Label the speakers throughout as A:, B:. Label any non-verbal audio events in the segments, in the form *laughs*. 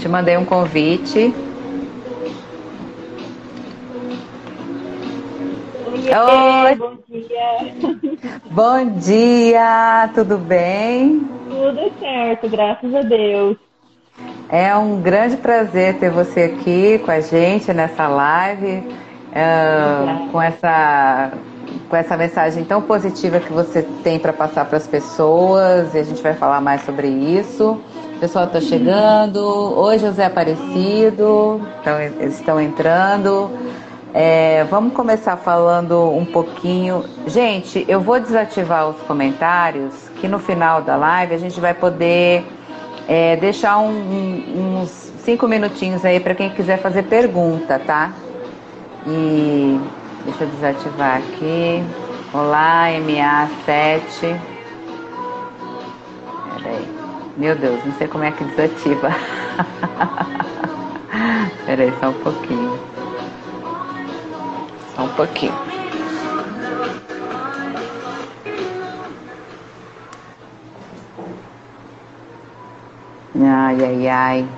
A: Te mandei um convite.
B: Oi, bom dia. *laughs*
A: Bom dia, tudo bem?
B: Tudo certo, graças a Deus.
A: É um grande prazer ter você aqui com a gente nessa live, uh, com essa com essa mensagem tão positiva que você tem para passar para as pessoas, e a gente vai falar mais sobre isso. Pessoal está chegando, hoje José Aparecido, então eles estão entrando. É, vamos começar falando um pouquinho. Gente, eu vou desativar os comentários, que no final da live a gente vai poder é, deixar um, um, uns cinco minutinhos aí para quem quiser fazer pergunta, tá? E deixa eu desativar aqui. Olá, MA7. Peraí. Meu Deus, não sei como é que desativa. *laughs* Peraí, só um pouquinho. Só um pouquinho. Ai, ai, ai.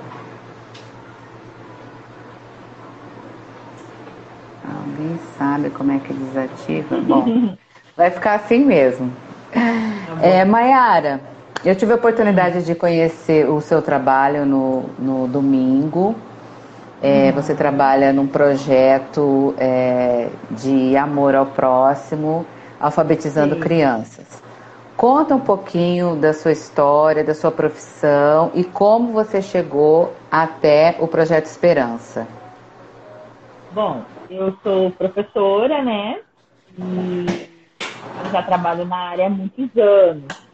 A: Alguém sabe como é que desativa? Bom, *laughs* vai ficar assim mesmo. Tá é, Mayara, eu tive a oportunidade de conhecer o seu trabalho no, no domingo. É, você trabalha num projeto é, de amor ao próximo, alfabetizando Sim. crianças. Conta um pouquinho da sua história, da sua profissão e como você chegou até o Projeto Esperança.
B: Bom, eu sou professora, né? E já trabalho na área há muitos anos.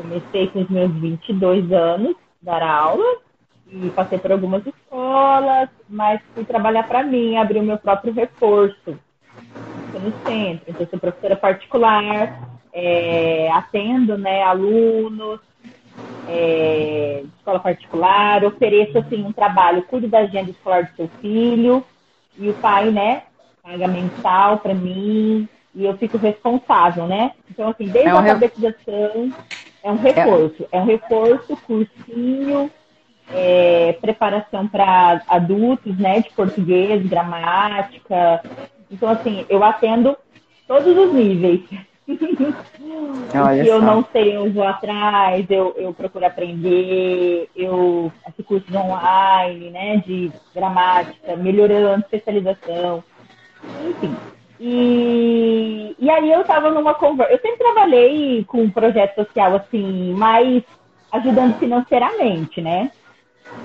B: Comecei com os meus 22 anos dar aula e passei por algumas escolas, mas fui trabalhar para mim, abrir o meu próprio reforço no centro. Então, sou professora particular, é, atendo né, alunos é, de escola particular, ofereço assim, um trabalho, cuido da agenda escolar do seu filho, e o pai, né, paga mensal para mim, e eu fico responsável, né? Então, assim, desde é um a alfabetização, é um reforço. É, é um reforço, cursinho, é, preparação para adultos, né, de português, gramática. Então, assim, eu atendo todos os níveis. *laughs* Olha eu só. não sei, eu vou atrás, eu, eu procuro aprender, eu faço cursos online, né, de gramática, melhorando, especialização, enfim. E, e aí eu tava numa conversa. Eu sempre trabalhei com um projeto social assim, mais ajudando financeiramente, né?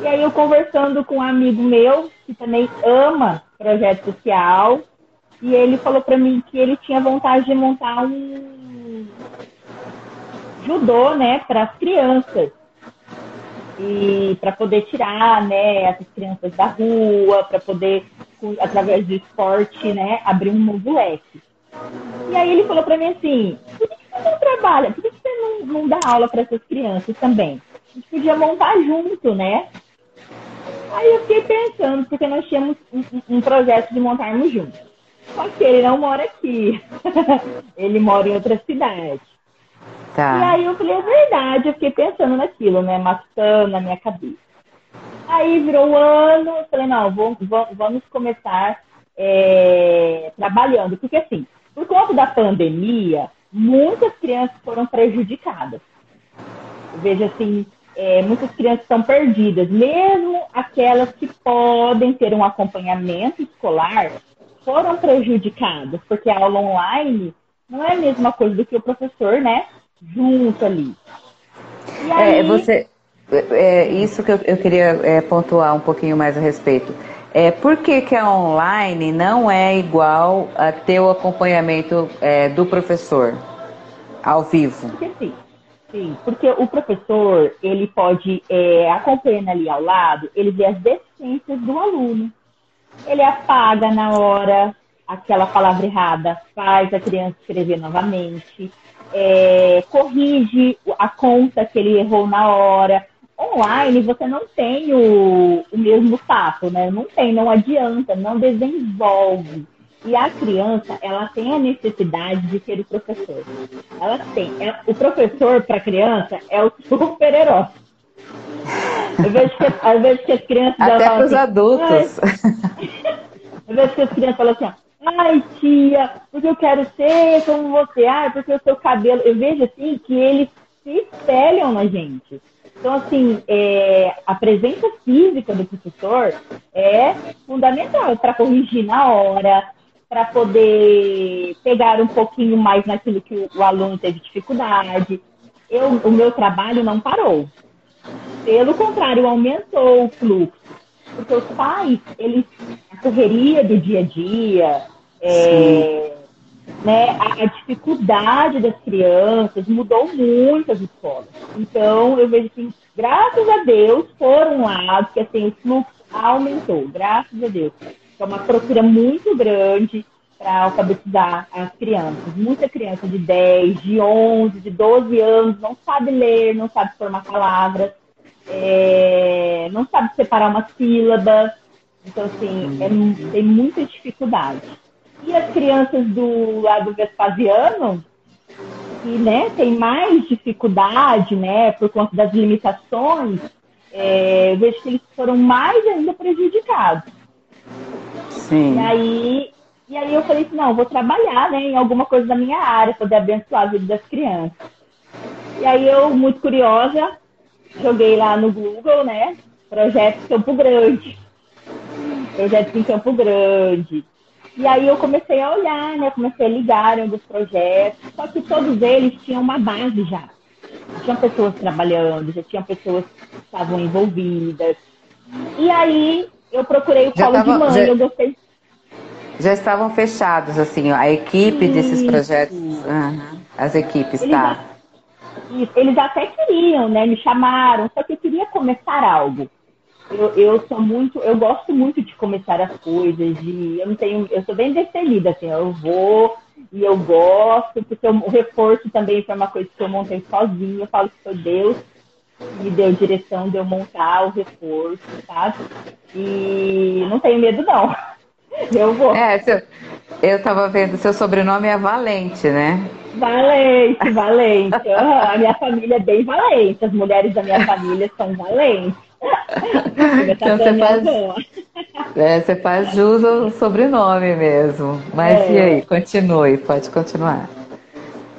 B: E aí eu conversando com um amigo meu que também ama projeto social, e ele falou para mim que ele tinha vontade de montar um judô, né, para as crianças. E para poder tirar, né, essas crianças da rua, para poder através do esporte, né, abrir um novo leque. E aí ele falou para mim assim: por que você não trabalha? Por que você não, não dá aula para essas crianças também? A gente podia montar junto, né? Aí eu fiquei pensando, porque nós tínhamos um, um projeto de montarmos juntos. Só que ele não mora aqui. *laughs* ele mora em outra cidade. Tá. E aí eu falei, é verdade, eu fiquei pensando naquilo, né? Matando na minha cabeça. Aí virou o ano, eu falei, não, vamos, vamos começar é, trabalhando. Porque assim, por conta da pandemia, muitas crianças foram prejudicadas. Veja assim, é, muitas crianças estão perdidas, mesmo aquelas que podem ter um acompanhamento escolar, foram prejudicadas, porque a aula online não é a mesma coisa do que o professor, né, junto ali.
A: E é, aí... É, você, é, isso que eu, eu queria é, pontuar um pouquinho mais a respeito. É, por que, que a online não é igual a ter o acompanhamento é, do professor ao vivo?
B: Porque sim, sim, porque o professor ele pode é, acompanhando ali ao lado, ele vê as deficiências do aluno ele apaga na hora aquela palavra errada, faz a criança escrever novamente, é, corrige a conta que ele errou na hora. Online você não tem o, o mesmo papo, né? Não tem, não adianta, não desenvolve. E a criança, ela tem a necessidade de ser o professor. Ela tem. É, o professor, para a criança, é o *laughs* super-herói. Eu vejo que, às vezes que as crianças.
A: Até para os assim, adultos.
B: Às vezes que as crianças falam assim, ai tia, porque eu quero ser como você, ai, porque o seu cabelo. Eu vejo assim que eles se espelham na gente. Então, assim, é, a presença física do professor é fundamental para corrigir na hora, para poder pegar um pouquinho mais naquilo que o, aluno teve dificuldade. Eu, o meu trabalho não parou. Pelo contrário, aumentou o fluxo. Porque os pais, eles, a correria do dia a dia, é, né, a, dificuldade das crianças mudou muito as escolas. Então, eu vejo que, graças a Deus, por um lado, que assim, o fluxo aumentou, graças a Deus. É uma procura muito grande para alfabetizar as crianças. Muita criança de 10, de 11, de 12 anos não sabe ler, não sabe formar palavras, é, não sabe separar uma sílaba. Então, assim, é, tem muita dificuldade. E as crianças do lado Vespasiano, que né, tem mais dificuldade, né, por conta das limitações, é, eu vejo que eles foram mais ainda prejudicados.
A: Sim.
B: E aí, e aí eu falei assim, não, vou trabalhar né, em alguma coisa da minha área, poder abençoar a vida das crianças. E aí eu, muito curiosa, joguei lá no Google, né? Projetos Campo Grande. Projetos em Campo Grande. E aí eu comecei a olhar, né? Comecei a ligar alguns projetos. Só que todos eles tinham uma base já. Tinham pessoas trabalhando, já tinham pessoas que estavam envolvidas. E aí eu procurei o já colo de mãe, já, eu gostei.
A: Já estavam fechados, assim, a equipe Isso. desses projetos. Uhum, as equipes,
B: eles
A: tá?
B: eles até queriam, né? Me chamaram, só que eu queria começar algo. Eu, eu sou muito, eu gosto muito de começar as coisas, de, eu não tenho, eu sou bem decidida, assim, eu vou e eu gosto, porque o reforço também foi uma coisa que eu montei sozinha, eu falo que foi Deus me deu direção de eu montar o reforço, sabe? E não tenho medo, não. *laughs* Eu vou.
A: É, seu, eu tava vendo, seu sobrenome é Valente, né?
B: Valente, valente. Uhum, a minha família é bem valente. As mulheres da minha família são valentes.
A: Então você faz, é, você faz jus ao sobrenome mesmo. Mas é. e aí? Continue, pode continuar.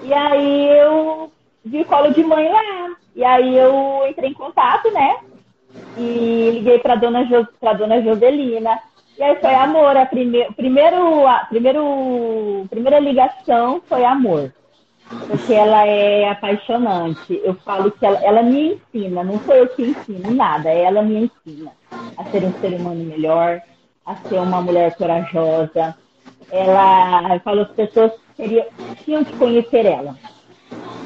B: E aí eu vi o colo de mãe lá. E aí eu entrei em contato, né? E liguei para dona, jo, pra dona Joselina. E aí foi amor. A prime, primeiro, a primeiro, primeira ligação foi amor. Porque ela é apaixonante. Eu falo que ela, ela me ensina, não sou eu que ensino nada, ela me ensina a ser um ser humano melhor, a ser uma mulher corajosa. Ela, eu falo, as pessoas teriam, tinham que conhecer ela.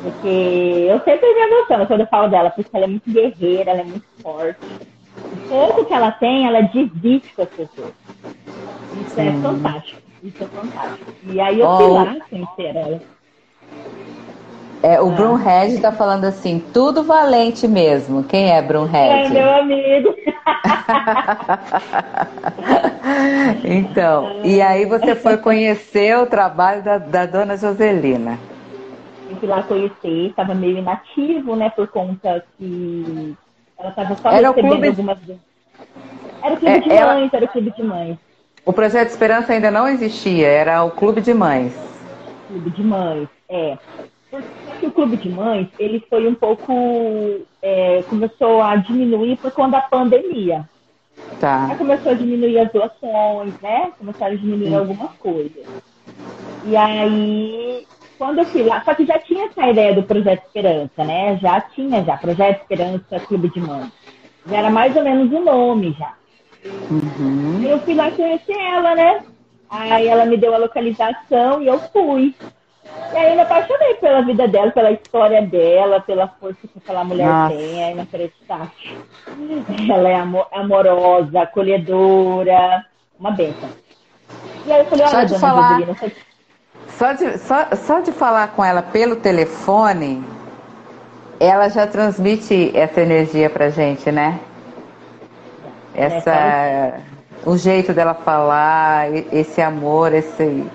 B: Porque eu sempre me emociono quando eu falo dela, porque ela é muito guerreira, ela é muito forte. O pouco que ela tem, ela divide com as pessoas. Isso é fantástico. Isso é fantástico. E aí eu oh. fui lá conhecer ela.
A: É, o ah. Brunhead tá falando assim, tudo valente mesmo. Quem é Brunhead?
B: É meu amigo. *laughs*
A: então, e aí você foi conhecer o trabalho da, da dona Joselina
B: eu fui lá conhecer, estava meio inativo, né, por conta que ela estava só
A: era recebendo clube... algumas.
B: Era o clube é, de ela... mães, era o clube de mães.
A: O projeto Esperança ainda não existia, era o clube de mães.
B: Clube de mães, é. Porque o clube de mães, ele foi um pouco. É, começou a diminuir por conta da pandemia.
A: Tá.
B: Aí começou a diminuir as doações, né? Começaram a diminuir Sim. algumas coisas. E aí quando eu fui lá, só que já tinha essa ideia do Projeto Esperança, né? Já tinha já, Projeto Esperança Clube de Mães. Já era mais ou menos o nome já. Uhum. Eu fui lá conhecer ela, né? Aí ela me deu a localização e eu fui. E aí eu me apaixonei pela vida dela, pela história dela, pela força que aquela mulher Nossa. tem, aí inacreditável. Ela é amorosa, acolhedora, uma benção. E aí eu falei, olha, dona falar... Você
A: só de, só, só de falar com ela pelo telefone, ela já transmite essa energia pra gente, né? Essa, o jeito dela falar, esse amor, esse,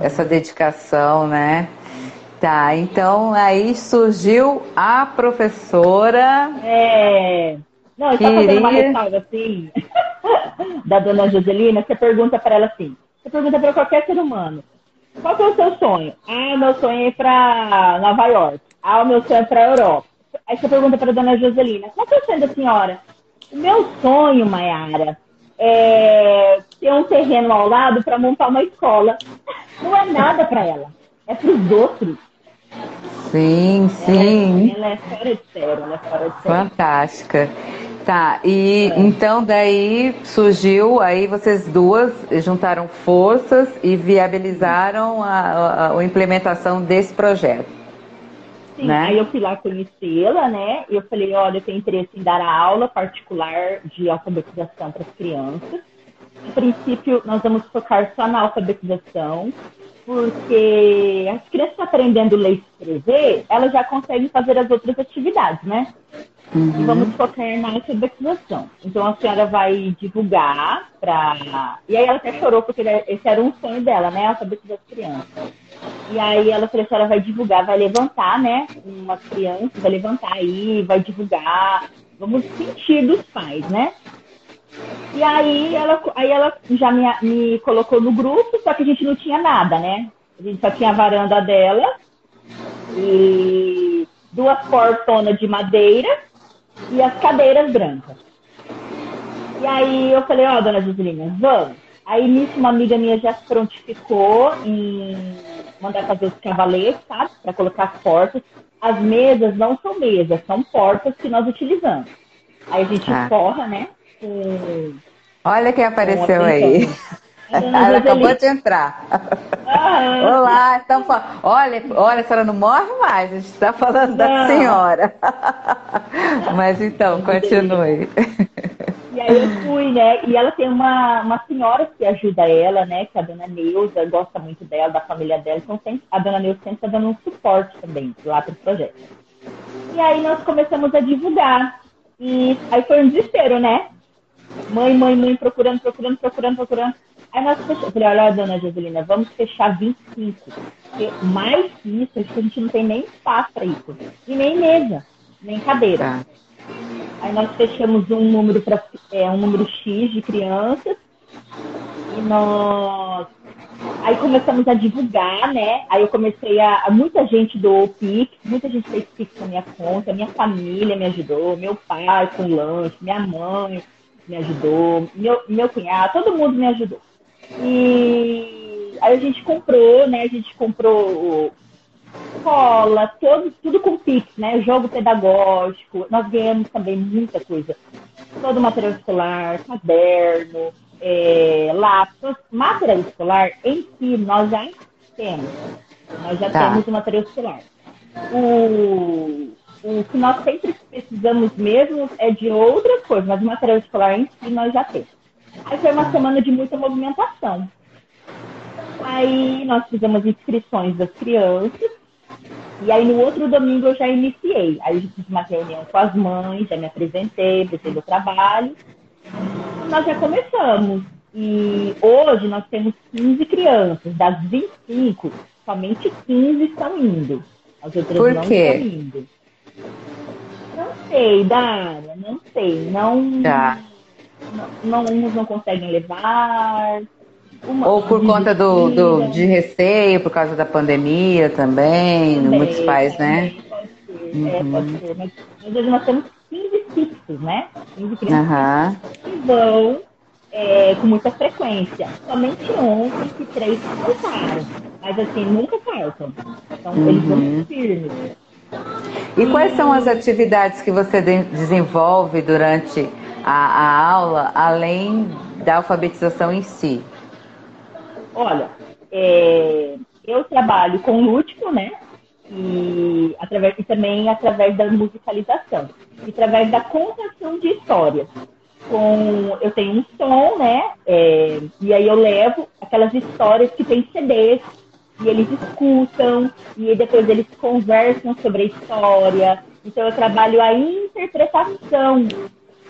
A: essa dedicação, né? Tá, então aí surgiu a professora.
B: É. Não, eu só fazendo uma ressalva assim, *laughs* da dona Joselina, você pergunta para ela assim, você pergunta para qualquer ser humano, qual é o seu sonho? Ah, meu sonho é ir para Nova York. Ah, o meu sonho é para Europa. Aí você pergunta para a dona Joselina, qual é o sonho da senhora? O meu sonho, Mayara, é ter um terreno ao lado para montar uma escola. Não é nada para ela, é para os outros.
A: Sim, sim.
B: Ela é, ela é fora de sério, ela é fora de
A: sério. Fantástica. Tá, e é. então daí surgiu, aí vocês duas juntaram forças e viabilizaram a, a, a implementação desse projeto.
B: Sim, né? aí eu fui lá conhecê-la, né? E eu falei, olha, eu tenho interesse em dar aula particular de alfabetização para as crianças. No princípio, nós vamos focar só na alfabetização, porque as crianças aprendendo ler e escrever, elas já conseguem fazer as outras atividades, né? Uhum. E vamos focar na alfabetização. Então a senhora vai divulgar para. E aí ela até chorou, porque esse era um sonho dela, né? Alfabetizar as crianças. E aí ela falou: a senhora vai divulgar, vai levantar, né? Uma criança, vai levantar aí, vai divulgar. Vamos sentir dos pais, né? E aí ela, aí ela já me, me colocou no grupo, só que a gente não tinha nada, né? A gente só tinha a varanda dela e duas portonas de madeira e as cadeiras brancas. E aí eu falei, ó, oh, dona Joselina, vamos. Aí nisso uma amiga minha já se prontificou em mandar fazer os cavaletes, sabe? Para colocar as portas. As mesas não são mesas, são portas que nós utilizamos. Aí a gente ah. forra, né? Com,
A: Olha quem apareceu aí. *laughs* Ela acabou de entrar. Ah, Olá, então, olha, olha, a senhora não morre mais, a gente está falando não. da senhora. *laughs* Mas então, continue.
B: Aí eu fui, né? E ela tem uma, uma senhora que ajuda ela, né? Que é a dona Neuza, gosta muito dela, da família dela. Então sempre, a dona Neuza sempre está dando um suporte também lá para o projeto. E aí nós começamos a divulgar. E aí foi um desespero, né? Mãe, mãe, mãe, procurando, procurando, procurando, procurando. Aí nós fechamos. Eu falei, olha, dona Joselina, vamos fechar 25. Porque mais que isso, a gente não tem nem espaço para isso. E nem mesa, nem cadeira. Tá. Aí nós fechamos um número para é, um número X de crianças. E nós Aí começamos a divulgar, né? Aí eu comecei a. Muita gente doou Pix, muita gente fez Pix na minha conta, minha família me ajudou, meu pai com lanche, minha mãe me ajudou, meu, meu cunhado, todo mundo me ajudou. E aí a gente comprou, né? A gente comprou escola, todo, tudo com Pix, né? Jogo pedagógico. Nós ganhamos também muita coisa. Todo material escolar, caderno, é, lápis, material escolar em si nós já temos. Nós já tá. temos o material escolar. O, o que nós sempre precisamos mesmo é de outras coisas, mas o material escolar em si nós já temos. Aí foi uma semana de muita movimentação. Aí nós fizemos inscrições das crianças. E aí no outro domingo eu já iniciei. Aí eu fiz uma reunião com as mães, já me apresentei, apresentei o trabalho. Nós já começamos. E hoje nós temos 15 crianças. Das 25, somente 15 estão indo. As outras
A: Por
B: não
A: quê?
B: estão indo. Não sei, Dara, não sei. Não. Tá não, uns não conseguem levar.
A: Ou por conta do, do, de receio, por causa da pandemia também, também muitos pais, né?
B: Pode ser, uhum. é, pode ser. Mas, nós temos 15 fixos, né? 15 crianças uhum. que vão é, com muita frequência. Somente ontem que três faltaram. Mas assim, nunca faltam. Então uhum. eles vão uhum. firmes.
A: E quais são as atividades que você desenvolve durante a, a aula, além da alfabetização em si?
B: Olha, é, eu trabalho com lúdico, né? E, através, e também através da musicalização. E através da contação de histórias. Com, eu tenho um som, né? É, e aí eu levo aquelas histórias que tem CDs e eles escutam e depois eles conversam sobre a história. Então eu trabalho a interpretação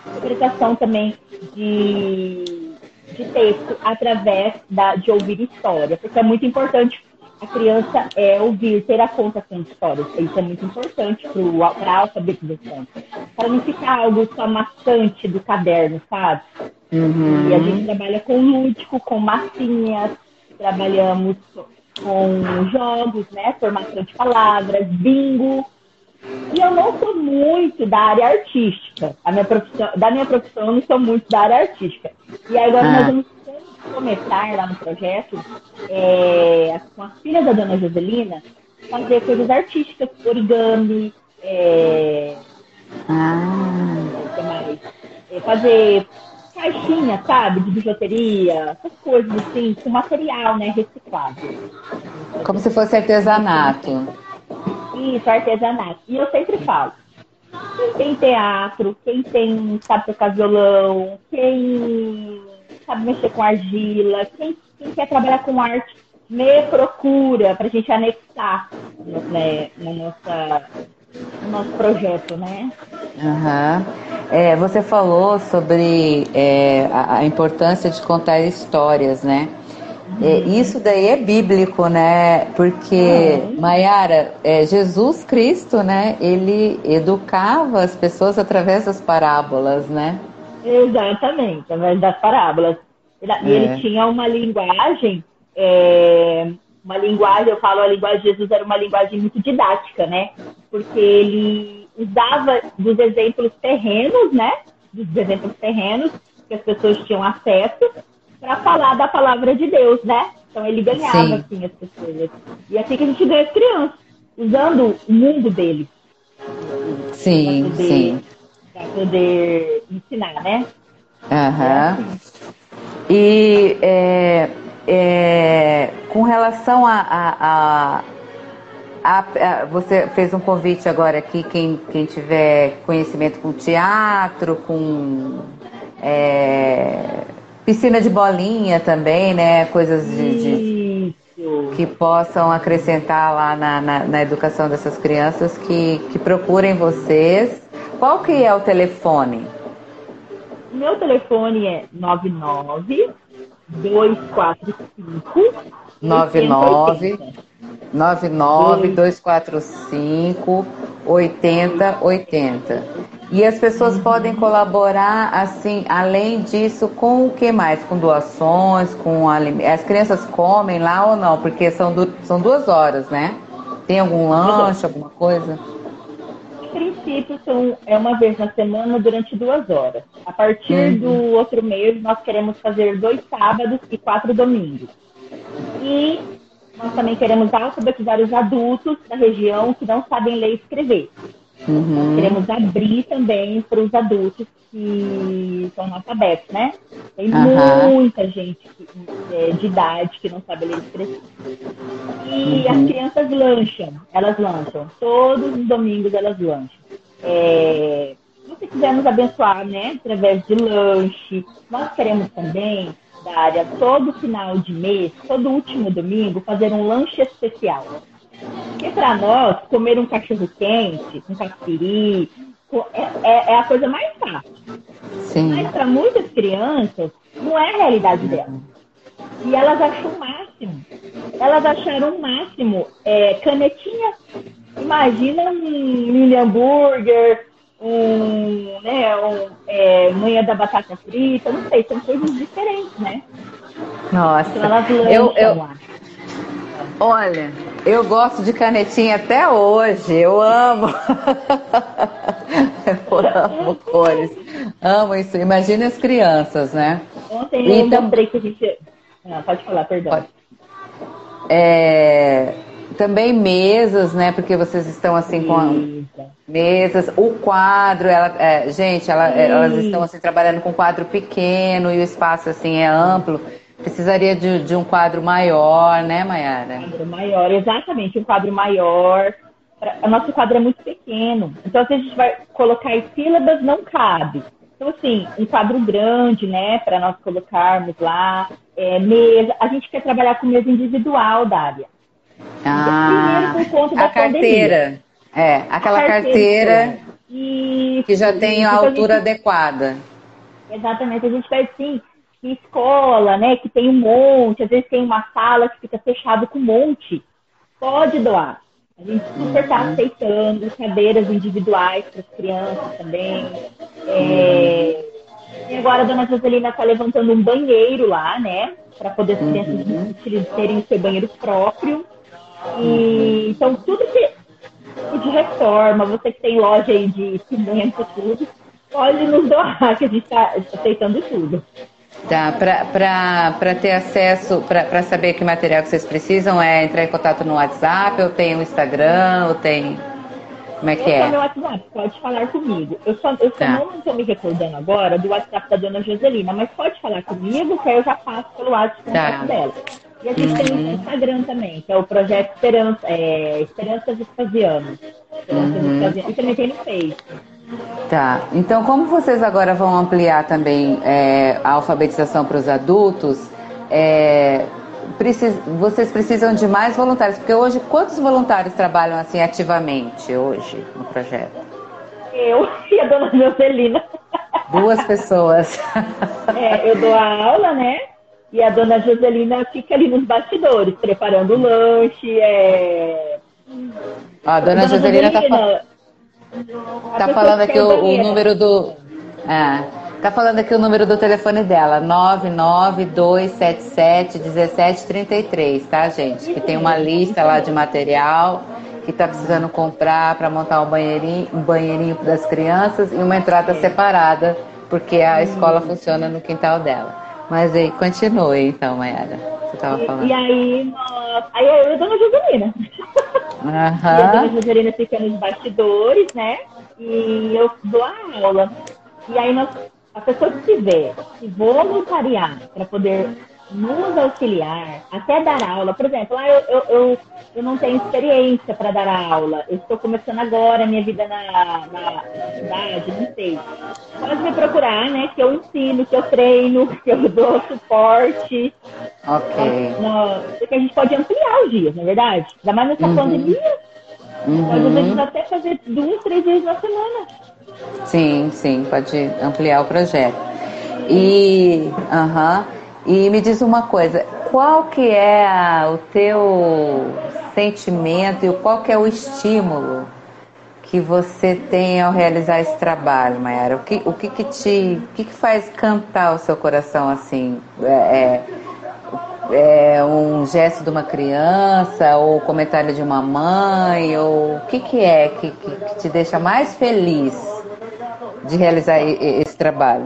B: interpretação também de, de texto através da, de ouvir história, porque é muito importante a criança é ouvir, ter a contação de histórias. Isso é muito importante para a alfabetização. Para não ficar algo só maçante do caderno, sabe? Uhum. E a gente trabalha com lúdico, com massinhas, trabalhamos com jogos, né? Formação de palavras, bingo. E eu não sou muito da área artística. A minha profissão, da minha profissão, eu não sou muito da área artística. E agora ah. nós vamos começar lá no projeto, é, com as filhas da dona Joselina, fazer coisas artísticas, origami, é, ah. mais, é, fazer caixinha, sabe, de bijuteria, essas coisas assim, com material, né, reciclado.
A: Como se fosse artesanato.
B: Isso, artesanato. E eu sempre falo, quem tem teatro, quem tem, sabe tocar violão, quem sabe mexer com argila, quem, quem quer trabalhar com arte, me procura para a gente anexar né, na nossa, no nosso projeto, né?
A: Uhum. É, você falou sobre é, a, a, importância de contar histórias, né? Isso daí é bíblico, né? Porque, uhum. Mayara, é, Jesus Cristo, né? Ele educava as pessoas através das parábolas, né?
B: Exatamente, através das parábolas. E é. ele tinha uma linguagem, é, uma linguagem, eu falo, a linguagem de Jesus era uma linguagem muito didática, né? Porque ele usava dos exemplos terrenos, né? Dos exemplos terrenos que as pessoas tinham acesso para falar da palavra de Deus, né? Então ele ganhava Sim. assim as pessoas. E é assim que a gente ganha as crianças, usando o mundo dele.
A: Sim, poder, sim
B: para poder ensinar, né?
A: Aham. Uhum. E é, é, com relação a, a, a, a, Você fez um convite agora aqui, quem, quem tiver conhecimento com teatro, com é, piscina de bolinha também, né? Coisas de, de que possam acrescentar lá na, na, na, educação dessas crianças que, que procurem vocês qual que é o telefone?
B: Meu telefone é 99 245 99
A: 99 245 8080. E as pessoas podem colaborar assim, além disso, com o que mais? Com doações, com alimentos. As crianças comem lá ou não? Porque são, du são duas horas, né? Tem algum lanche, alguma coisa?
B: princípio, são, é uma vez na semana durante duas horas. A partir uhum. do outro mês, nós queremos fazer dois sábados e quatro domingos. E nós também queremos alfabetizar os adultos da região que não sabem ler e escrever. Uhum. Queremos abrir também para os adultos que são analfabetos, né? Tem uhum. muita gente que, é, de idade que não sabe ler e escrever. E uhum. as crianças lancham, elas lancham. Todos os domingos elas lancham. É, se quiser nos abençoar, né, através de lanche, nós queremos também da área todo final de mês, todo último domingo, fazer um lanche especial. Porque para nós, comer um cachorro quente, um catupiry, é, é, é, a coisa mais fácil. Sim. Mas para muitas crianças, não é a realidade delas. E elas acham o máximo. Elas acharam o máximo é, canetinha. Imagina um mini hambúrguer, um, né, um, é, manha da batata frita, não sei, são coisas diferentes, né?
A: Nossa. Então elas eu, eu. Olha, eu gosto de canetinha até hoje. Eu amo. *laughs* eu amo cores. Amo isso. Imagine as crianças, né?
B: Ontem eu então, mostrei que a gente. Ah, pode falar, perdão. Pode.
A: É, também mesas, né? Porque vocês estão assim com mesas. O quadro, ela, é, gente, ela, elas estão assim trabalhando com um quadro pequeno e o espaço assim é amplo. Precisaria de, de um quadro maior, né, Mayara?
B: Um quadro maior, exatamente, um quadro maior. O nosso quadro é muito pequeno, então se a gente vai colocar as sílabas, não cabe. Então, assim, um quadro grande, né, para nós colocarmos lá, é, mesa. A gente quer trabalhar com mesa individual, Dália.
A: Ah, Primeiro, por conta da a carteira. Pandemia. É, aquela carteira, carteira que já tem a altura gente... adequada.
B: Exatamente, a gente vai sim escola, né, que tem um monte, às vezes tem uma sala que fica fechado com um monte, pode doar. A gente super está uhum. aceitando cadeiras individuais para as crianças também. É... E agora a dona Joselina está levantando um banheiro lá, né? Para poder as crianças uhum. terem o seu banheiro próprio. E, então, tudo que de reforma, você que tem loja aí de cimento, tudo, pode nos doar, que a gente está aceitando tudo.
A: Tá, para ter acesso, para saber que material que vocês precisam, é entrar em contato no WhatsApp, ou tem o Instagram, ou tem. Como é que
B: é? é meu WhatsApp, pode falar comigo. Eu só, eu só tá. não estou me recordando agora do WhatsApp da dona Joselina, mas pode falar comigo, que aí eu já passo pelo WhatsApp tá. dela. E a gente uhum. tem o. Instagram também, que é o Projeto Esperança, é, Esperança Vespasiano. Esperança uhum. Vespasiano. E também tem no Facebook.
A: Tá. Então, como vocês agora vão ampliar também é, a alfabetização para os adultos, é, precis, vocês precisam de mais voluntários? Porque hoje, quantos voluntários trabalham assim ativamente hoje no projeto?
B: Eu e a dona Joselina.
A: Duas pessoas. *laughs*
B: É, eu dou a aula, né? E a dona Joselina fica ali nos bastidores, preparando o lanche. É...
A: A dona, a dona Joselina está falando. Tá falando aqui o, o, número do. É, tá falando aqui o número do telefone dela, 992771733, tá, gente? Que tem uma lista lá de material que tá precisando comprar para montar um banheirinho, um banheirinho das crianças e uma entrada separada, porque a escola funciona no quintal dela. Mas aí, continue então, Mayara. Você tava falando.
B: E, e aí, aí eu e a dona Joselina. Uhum. E a Joselina fica nos bastidores, né? E eu dou a aula. E aí nós, a pessoa que tiver se voluntariar para poder nos auxiliar, até dar aula. Por exemplo, ah, eu, eu, eu, eu não tenho experiência para dar aula, eu estou começando agora a minha vida na, na cidade, não sei. Pode me procurar, né? Que eu ensino, que eu treino, *laughs* que eu dou suporte.
A: Ok.
B: porque a gente pode ampliar os dias, na é verdade? Ainda mais nessa uhum. pandemia. Uhum. Pode às vezes até fazer duas, três vezes na semana.
A: Sim, sim, pode ampliar o projeto. E, aham. Uh -huh. E me diz uma coisa, qual que é a, o teu sentimento e qual que é o estímulo que você tem ao realizar esse trabalho, Mayara? O que, o que, que te o que, que faz cantar o seu coração assim? É, é, é um gesto de uma criança ou comentário de uma mãe? Ou o que, que é que, que, que te deixa mais feliz de realizar esse trabalho?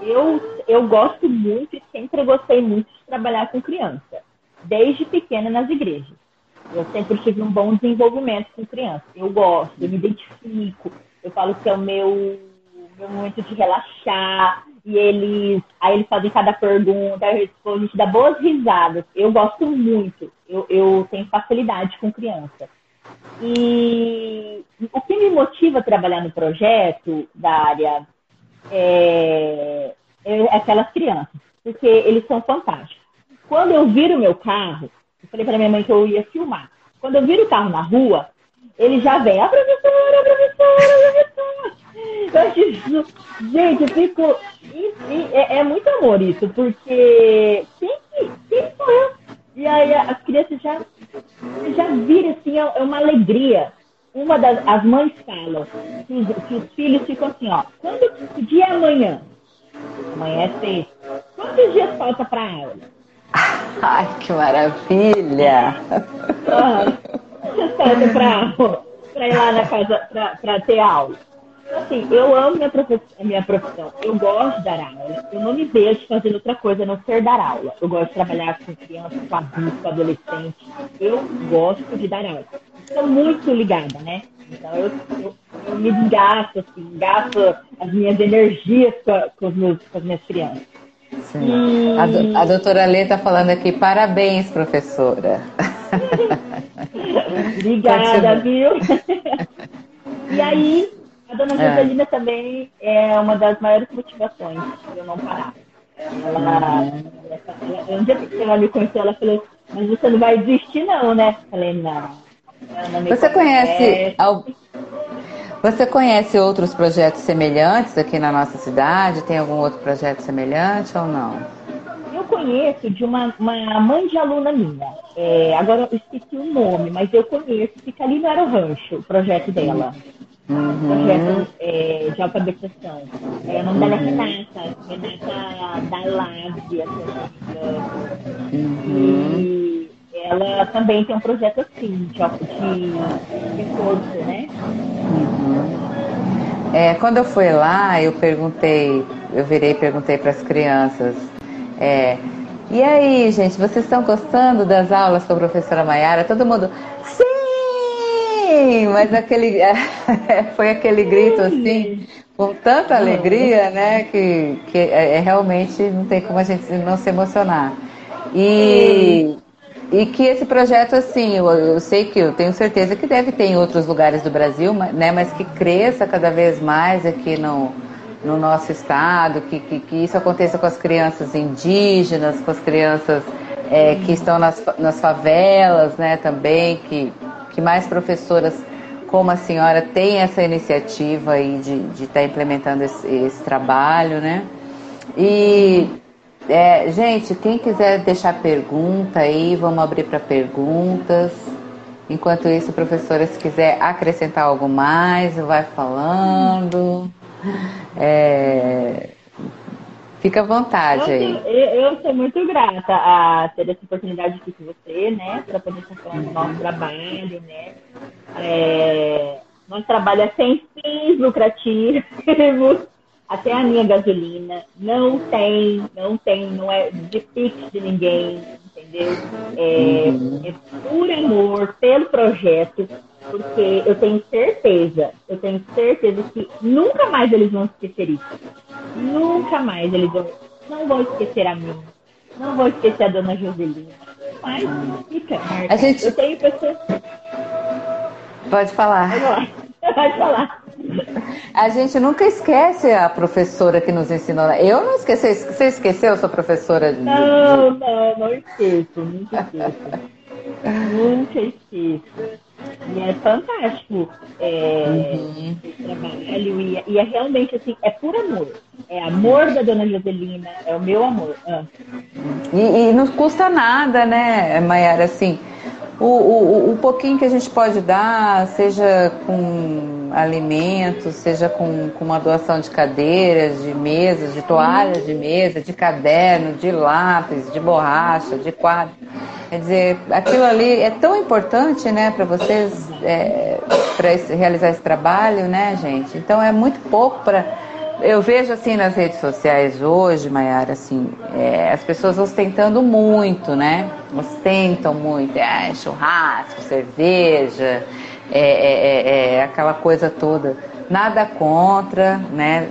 B: Eu eu gosto muito e sempre gostei muito de trabalhar com criança, desde pequena nas igrejas. Eu sempre tive um bom desenvolvimento com criança. Eu gosto, eu me identifico, eu falo que é o meu, meu momento de relaxar, e eles, aí eles fazem cada pergunta, a gente dá boas risadas. Eu gosto muito, eu, eu tenho facilidade com criança. E o que me motiva a trabalhar no projeto da área é, é aquelas crianças, porque eles são fantásticos. Quando eu viro meu carro, eu falei para minha mãe que eu ia filmar. Quando eu viro o carro na rua, ele já vem, a professora, a professora, a professora. Eu gente, eu fico. É, é, muito amor isso, porque quem, quem sou eu? E aí as crianças já, já viram assim, é, é uma alegria. Uma das as mães falam que os, que os filhos ficam assim, ó, quando que dia é amanhã? Amanhã é sexta. Quantos dias falta para aula? *laughs*
A: Ai, que maravilha!
B: falta para aula, para ir lá na casa para ter aula. Assim, eu amo minha a minha profissão. Eu gosto de dar aula. Eu não me vejo fazendo outra coisa a não ser dar aula. Eu gosto de trabalhar com crianças, com adultos, com adolescentes. Eu gosto de dar aula. Estou muito ligada, né? Então eu, eu, eu me desgasto, assim, gasto as minhas energias com, com, meus, com as minhas crianças.
A: Sim. A, do, a doutora Lê está falando aqui, parabéns, professora. *laughs*
B: Obrigada, viu? *laughs* e aí, a dona é. Joselina também é uma das maiores motivações de eu não parar. Ela, ela, um dia que ela me conheceu, ela falou, mas você não vai desistir não, né? Falei, não.
A: Você conhece, Você conhece outros projetos semelhantes aqui na nossa cidade? Tem algum outro projeto semelhante ou não?
B: Eu conheço de uma, uma mãe de aluna minha. É, agora eu esqueci o nome, mas eu conheço. Fica ali no Aerorancho, o projeto dela. Uhum. Projeto é, de alfabetização. É, o nome dela é Renata. Renata Dalazzi, assim, uhum. E ela também tem um projeto assim, de, de reforço, né?
A: Uhum. É, quando eu fui lá, eu perguntei, eu virei e perguntei para as crianças, é, e aí, gente, vocês estão gostando das aulas com a professora Maiara? Todo mundo, sim! Mas aquele, *laughs* foi aquele grito assim, com tanta alegria, né, que, que é, é, realmente não tem como a gente não se emocionar. E, e que esse projeto, assim, eu, eu, sei que eu tenho certeza que deve ter em outros lugares do Brasil, né? Mas que cresça cada vez mais aqui no, no nosso estado, que, que, que isso aconteça com as crianças indígenas, com as crianças é, que estão nas, nas favelas, né? Também, que, que mais professoras como a senhora tem essa iniciativa aí de estar tá implementando esse, esse trabalho, né? E é, gente, quem quiser deixar pergunta aí, vamos abrir para perguntas. Enquanto isso, professora, se quiser acrescentar algo mais, vai falando. É, fica à vontade
B: eu,
A: aí.
B: Eu, eu, sou muito grata a ter essa oportunidade aqui com você, né? Para poder estar falando do nosso trabalho, né? É, nosso trabalho é sem fins lucrativos. *laughs* até a minha gasolina, não tem, não tem, não é de pix de ninguém, entendeu? É, uhum. é por amor, pelo projeto, porque eu tenho certeza, eu tenho certeza que nunca mais eles vão esquecer isso. Nunca mais eles vão, não vão esquecer a mim, não vão esquecer a dona Joselina. Mas fica, Marca. A gente... Eu tenho pessoas.
A: Pode falar. *laughs*
B: Pode falar.
A: A gente nunca esquece a professora que nos ensinou. Eu não esqueci. Você esqueceu sua professora?
B: Não, não, não esqueço. Nunca esqueço. *laughs* nunca esqueço. E é fantástico é, uhum. trabalho. E, e, é realmente assim, é por amor. É amor da dona Joselina, é o meu amor. Ah.
A: E, e não custa nada, né, Maiara? Assim, o, o, o pouquinho que a gente pode dar, seja com alimentos, seja com, com uma doação de cadeiras, de mesas, de toalhas de mesa, de caderno, de lápis, de borracha, de quadro. Quer dizer, aquilo ali é tão importante, né, para vocês, é, para realizar esse trabalho, né, gente? Então é muito pouco para eu vejo assim nas redes sociais hoje, Mayara, assim, é, as pessoas ostentando muito, né? Ostentam muito, é, churrasco, cerveja, é, é, é, é aquela coisa toda. Nada contra, né?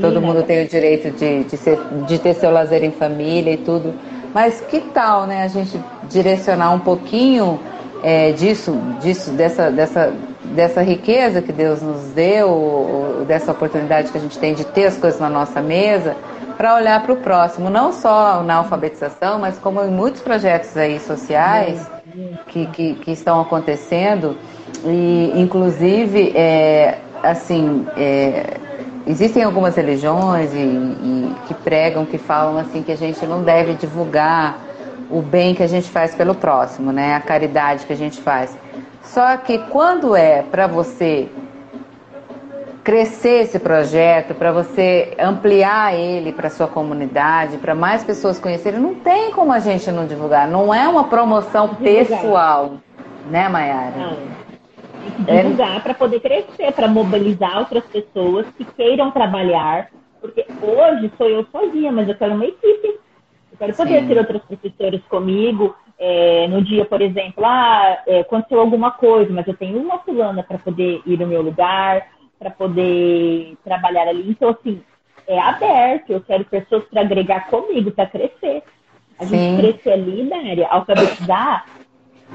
A: Todo mundo tem o direito de, de, ser, de ter seu lazer em família e tudo. Mas que tal, né, a gente direcionar um pouquinho é, disso, disso, dessa, dessa dessa riqueza que Deus nos deu, dessa oportunidade que a gente tem de ter as coisas na nossa mesa, para olhar para o próximo, não só na alfabetização, mas como em muitos projetos aí sociais que, que, que estão acontecendo, e inclusive, é, assim, é, existem algumas religiões e, e que pregam, que falam assim que a gente não deve divulgar o bem que a gente faz pelo próximo, né? A caridade que a gente faz. Só que quando é para você crescer esse projeto, para você ampliar ele para sua comunidade, para mais pessoas conhecerem, não tem como a gente não divulgar. Não é uma promoção pessoal, né, Mayara? Não.
B: Tem que divulgar é... para poder crescer, para mobilizar outras pessoas que queiram trabalhar. Porque hoje sou eu sozinha, mas eu quero uma equipe. Eu quero poder Sim. ter outros professores comigo, é, no dia, por exemplo, ah, é, aconteceu alguma coisa, mas eu tenho uma fulana para poder ir no meu lugar, para poder trabalhar ali. Então, assim, é aberto. Eu quero pessoas para agregar comigo, para crescer. A Sim. gente crescer ali área, alfabetizar.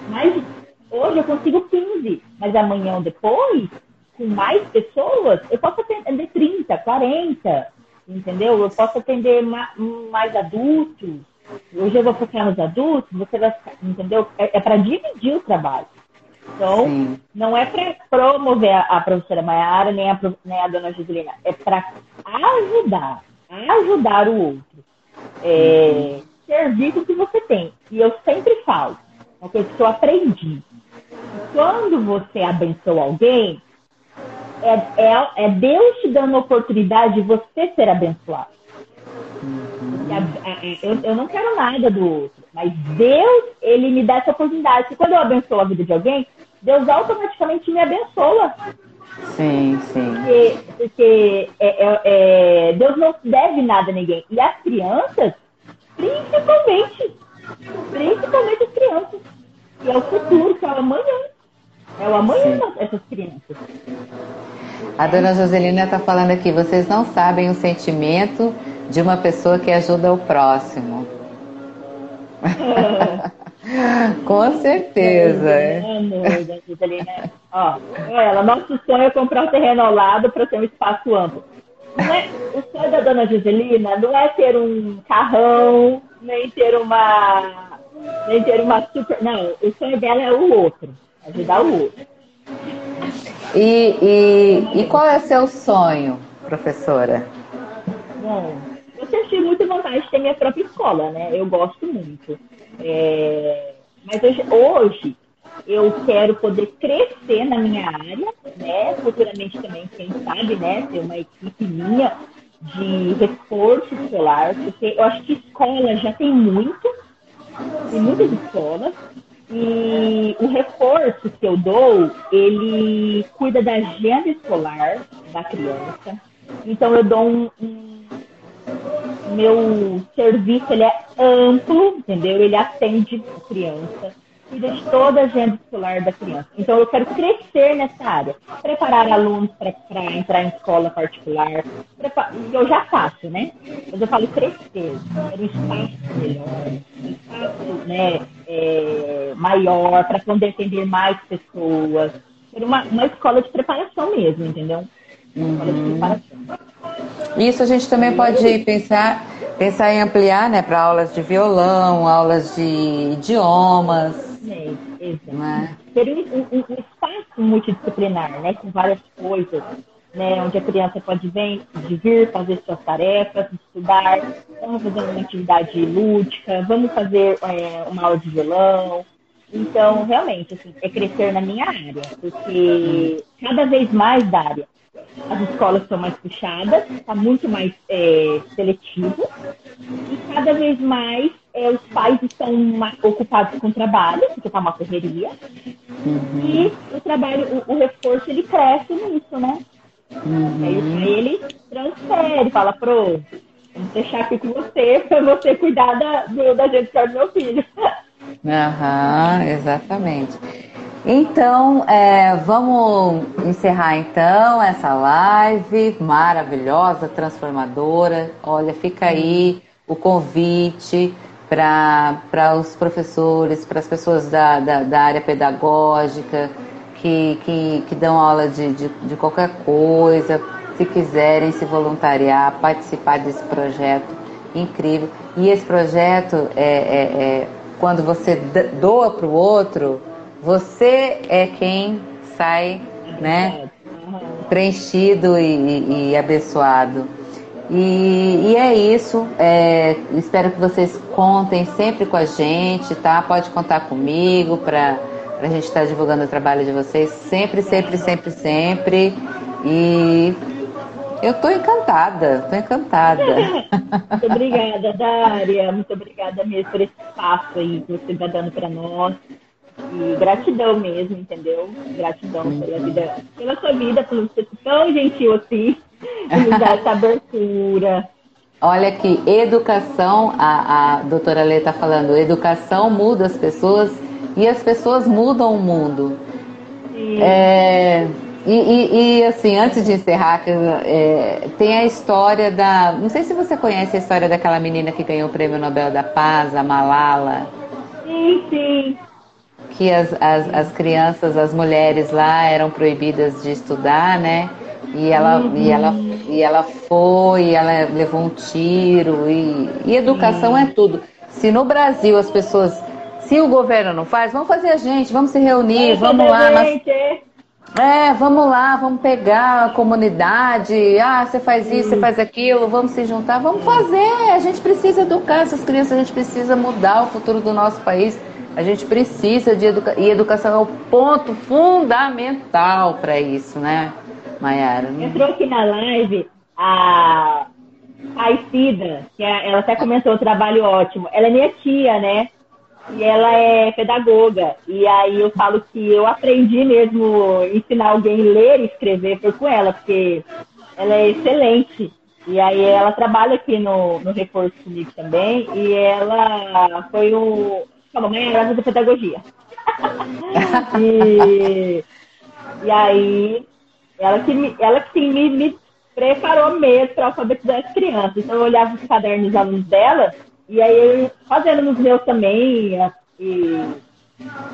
B: Mas hoje eu consigo 15, mas amanhã ou depois, com mais pessoas, eu posso atender 30, 40, entendeu? Eu posso atender mais adultos. Hoje eu vou focar nos adultos, você vai, entendeu? É, é para dividir o trabalho. Então, Sim. não é promover a, a professora Maiara, nem a, nem a dona Giselina. É para ajudar, ajudar o outro. É, servir com o que você tem. E eu sempre falo, uma coisa que eu aprendi. Quando você abençoa alguém, é, é, é Deus te dando a oportunidade de você ser abençoado. Eu, eu não quero nada do outro, mas Deus, ele me dá essa oportunidade. E quando eu abençoo a vida de alguém, Deus automaticamente me abençoa.
A: Sim, sim.
B: Porque, porque é, é, é, Deus não deve nada a ninguém. E as crianças, principalmente, principalmente as crianças. E é o futuro, que é o amanhã. É o amanhã dessas crianças.
A: A dona Joselina está falando aqui, vocês não sabem o sentimento de uma pessoa que ajuda o próximo. *laughs* Com certeza. É.
B: Ó, ela, nosso sonho é comprar um terreno ao lado para ter um espaço amplo. É, o sonho da dona Giselina não é ter um carrão, nem ter uma. Nem ter uma super. Não, o sonho dela é o outro. Ajudar o outro.
A: E, e, e qual é o seu sonho, professora?
B: Bom, tive muita vontade de ter minha própria escola, né? Eu gosto muito. É... Mas hoje, hoje eu quero poder crescer na minha área, né? Futuramente também, quem sabe, né? Ter uma equipe minha de reforço escolar, porque eu acho que escola já tem muito, tem muitas escolas, e o reforço que eu dou, ele cuida da agenda escolar da criança. Então eu dou um, um meu serviço ele é amplo, entendeu? Ele atende criança, cuida de toda a agenda escolar da criança. Então eu quero crescer nessa área, preparar alunos para entrar em escola particular. Eu já faço, né? Mas eu falo crescer, quero um espaço melhor, um espaço né, é, maior para poder atender mais pessoas. Quero uma, uma escola de preparação mesmo, entendeu?
A: Uhum. Isso a gente também pode pensar, pensar em ampliar né, para aulas de violão, aulas de idiomas.
B: É, né? Ter um, um, um, espaço multidisciplinar, né, com várias coisas, né, onde a criança pode vir, vir fazer suas tarefas, estudar, vamos fazer uma atividade lúdica, vamos fazer é, uma aula de violão. Então, realmente, assim, é crescer na minha área, porque cada vez mais, Dária, as escolas são mais puxadas, está muito mais é, seletivo e cada vez mais é, os pais estão ocupados com o trabalho, porque está uma correria, uhum. e o trabalho, o, o, reforço ele cresce nisso, né? Uhum. Aí ele transfere, fala, pro, vamos deixar aqui com você para você cuidar da, do, da gente do meu filho.
A: Aham, exatamente. Então, é, vamos encerrar então essa live maravilhosa, transformadora. Olha, fica aí o convite para os professores, para as pessoas da, da, da, área pedagógica que, que, que dão aula de, de, de qualquer coisa, se quiserem se voluntariar, participar desse projeto incrível. E esse projeto, é, é, é quando você doa para o outro, você é quem sai, né, preenchido e, e abençoado. E, e, é isso. É, espero que vocês contem sempre com a gente, tá? Pode contar comigo para a gente estar tá divulgando o trabalho de vocês sempre, sempre, sempre, sempre. E eu estou encantada, estou encantada. *laughs*
B: Muito obrigada, Dária. Muito obrigada mesmo por esse espaço aí que você está dando para nós. E gratidão mesmo, entendeu? Gratidão pela vida, pela sua vida, por ser tão gentil assim, *laughs* nos dar essa abertura.
A: Olha aqui, educação, a, a doutora Lê está falando, educação muda as pessoas e as pessoas mudam o mundo. É, e, e, e, assim, antes de encerrar, é, tem a história da. Não sei se você conhece a história daquela menina que ganhou o Prêmio Nobel da Paz, a Malala.
B: Sim, sim
A: que as, as, as crianças, as mulheres lá eram proibidas de estudar, né? E ela, uhum. e ela, e ela foi, e ela levou um tiro, e, e educação uhum. é tudo. Se no Brasil as pessoas, se o governo não faz, vamos fazer a gente, vamos se reunir, vamos lá. Mas, É, vamos lá, vamos pegar a comunidade. Ah, você faz isso, você faz aquilo, vamos se juntar, vamos fazer. A gente precisa educar essas crianças, a gente precisa mudar o futuro do nosso país. A gente precisa de educação. E educação é o ponto fundamental para isso, né, Mayara?
B: Entrou aqui na live a Cida, que é, ela até comentou o trabalho ótimo. Ela é minha tia, né? e ela é pedagoga. E aí eu falo que eu aprendi mesmo ensinar alguém a ler e escrever foi com ela, porque ela é excelente. E aí ela trabalha aqui no, no Reforço comigo também, e ela foi o. Calma, mãe, ela fazer pedagogia. *laughs* e, e aí ela que, me, ela que me, me preparou mesmo para alfabetizar as crianças. Então eu olhava os cadernos dos alunos dela e aí eu fazendo nos meus também, e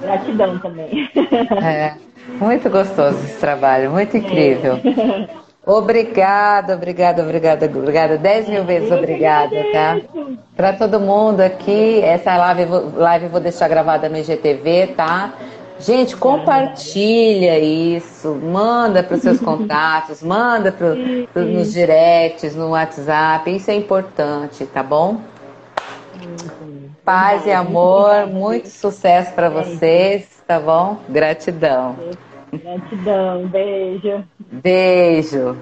B: gratidão também. *laughs*
A: É, muito gostoso esse trabalho, muito incrível. É. *laughs* Obrigada, obrigada, obrigada, obrigada. Dez mil vezes obrigada, tá? Para todo mundo aqui, essa live, live eu vou deixar gravada no IGTV, tá? Gente, compartilha isso, manda para os seus *laughs* contatos, manda pro, pro, nos directs, no WhatsApp, isso é importante, tá bom? Paz e amor, muito sucesso para vocês, tá bom? Gratidão.
B: Gratidão, beijo.
A: Beijo.